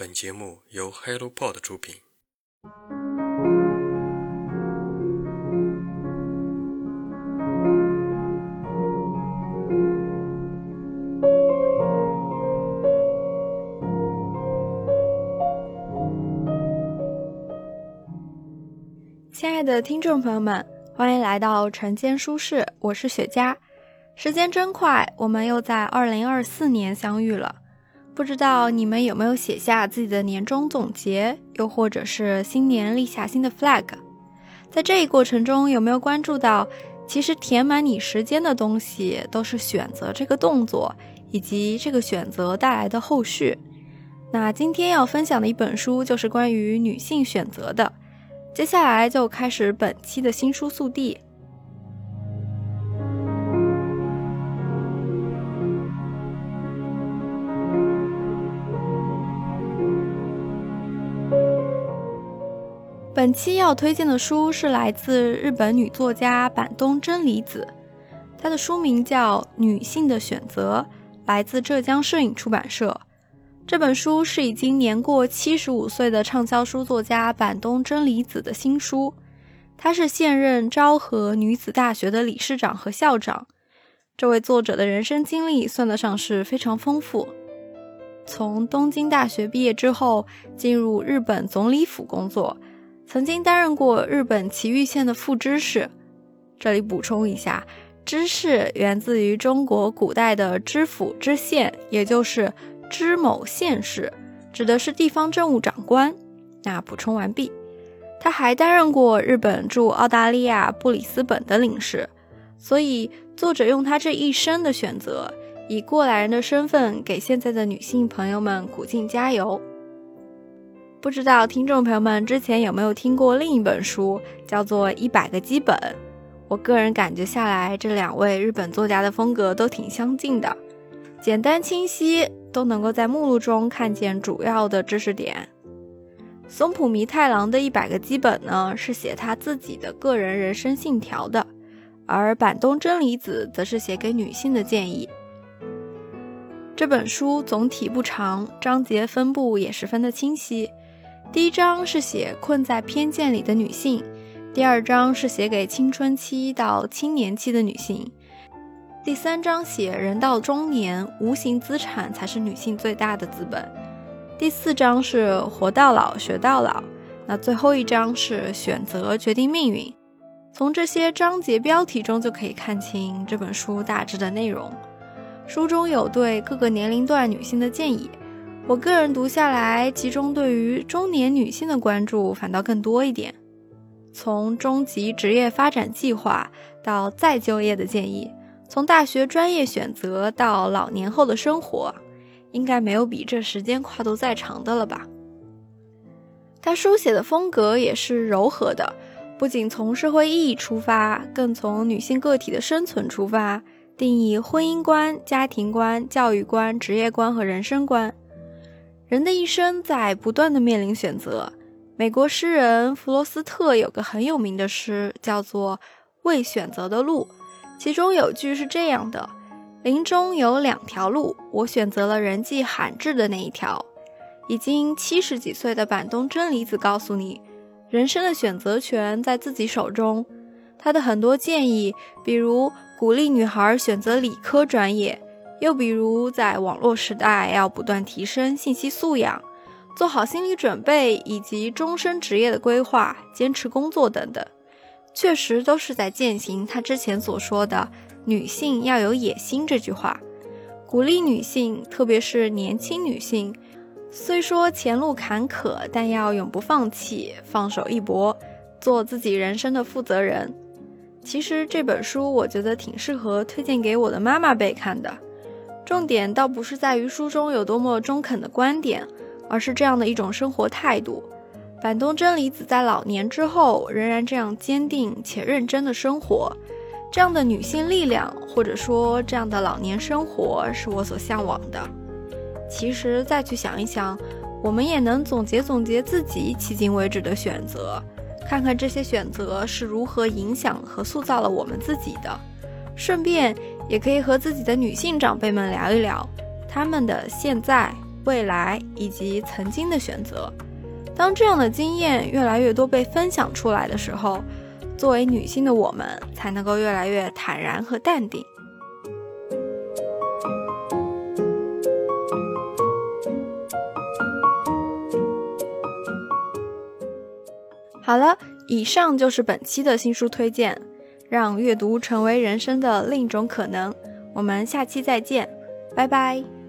本节目由 HelloPod 出品。亲爱的听众朋友们，欢迎来到晨间书室，我是雪茄。时间真快，我们又在二零二四年相遇了。不知道你们有没有写下自己的年终总结，又或者是新年立下新的 flag？在这一过程中，有没有关注到，其实填满你时间的东西，都是选择这个动作以及这个选择带来的后续？那今天要分享的一本书，就是关于女性选择的。接下来就开始本期的新书速递。本期要推荐的书是来自日本女作家板东真理子，她的书名叫《女性的选择》，来自浙江摄影出版社。这本书是已经年过七十五岁的畅销书作家板东真理子的新书。她是现任昭和女子大学的理事长和校长。这位作者的人生经历算得上是非常丰富。从东京大学毕业之后，进入日本总理府工作。曾经担任过日本崎玉县的副知事。这里补充一下，知事源自于中国古代的知府知县，也就是知某县事，指的是地方政务长官。那补充完毕。他还担任过日本驻澳大利亚布里斯本的领事。所以，作者用他这一生的选择，以过来人的身份，给现在的女性朋友们鼓劲加油。不知道听众朋友们之前有没有听过另一本书，叫做《一百个基本》。我个人感觉下来，这两位日本作家的风格都挺相近的，简单清晰，都能够在目录中看见主要的知识点。松浦弥太郎的一百个基本呢，是写他自己的个人人生信条的，而板东真理子则是写给女性的建议。这本书总体不长，章节分布也十分的清晰。第一章是写困在偏见里的女性，第二章是写给青春期到青年期的女性，第三章写人到中年，无形资产才是女性最大的资本，第四章是活到老学到老，那最后一章是选择决定命运。从这些章节标题中就可以看清这本书大致的内容。书中有对各个年龄段女性的建议。我个人读下来，其中对于中年女性的关注反倒更多一点。从中极职业发展计划到再就业的建议，从大学专业选择到老年后的生活，应该没有比这时间跨度再长的了吧？他书写的风格也是柔和的，不仅从社会意义出发，更从女性个体的生存出发，定义婚姻观、家庭观、教育观、职业观和人生观。人的一生在不断的面临选择。美国诗人弗罗斯特有个很有名的诗，叫做《未选择的路》，其中有句是这样的：“林中有两条路，我选择了人迹罕至的那一条。”已经七十几岁的板东真理子告诉你，人生的选择权在自己手中。他的很多建议，比如鼓励女孩选择理科专业。又比如，在网络时代，要不断提升信息素养，做好心理准备，以及终身职业的规划，坚持工作等等，确实都是在践行他之前所说的“女性要有野心”这句话，鼓励女性，特别是年轻女性，虽说前路坎坷，但要永不放弃，放手一搏，做自己人生的负责人。其实这本书，我觉得挺适合推荐给我的妈妈辈看的。重点倒不是在于书中有多么中肯的观点，而是这样的一种生活态度。板东真理子在老年之后仍然这样坚定且认真的生活，这样的女性力量，或者说这样的老年生活，是我所向往的。其实再去想一想，我们也能总结总结自己迄今为止的选择，看看这些选择是如何影响和塑造了我们自己的，顺便。也可以和自己的女性长辈们聊一聊，他们的现在未来以及曾经的选择。当这样的经验越来越多被分享出来的时候，作为女性的我们才能够越来越坦然和淡定。好了，以上就是本期的新书推荐，让阅读成为人生的另一种可能。我们下期再见，拜拜。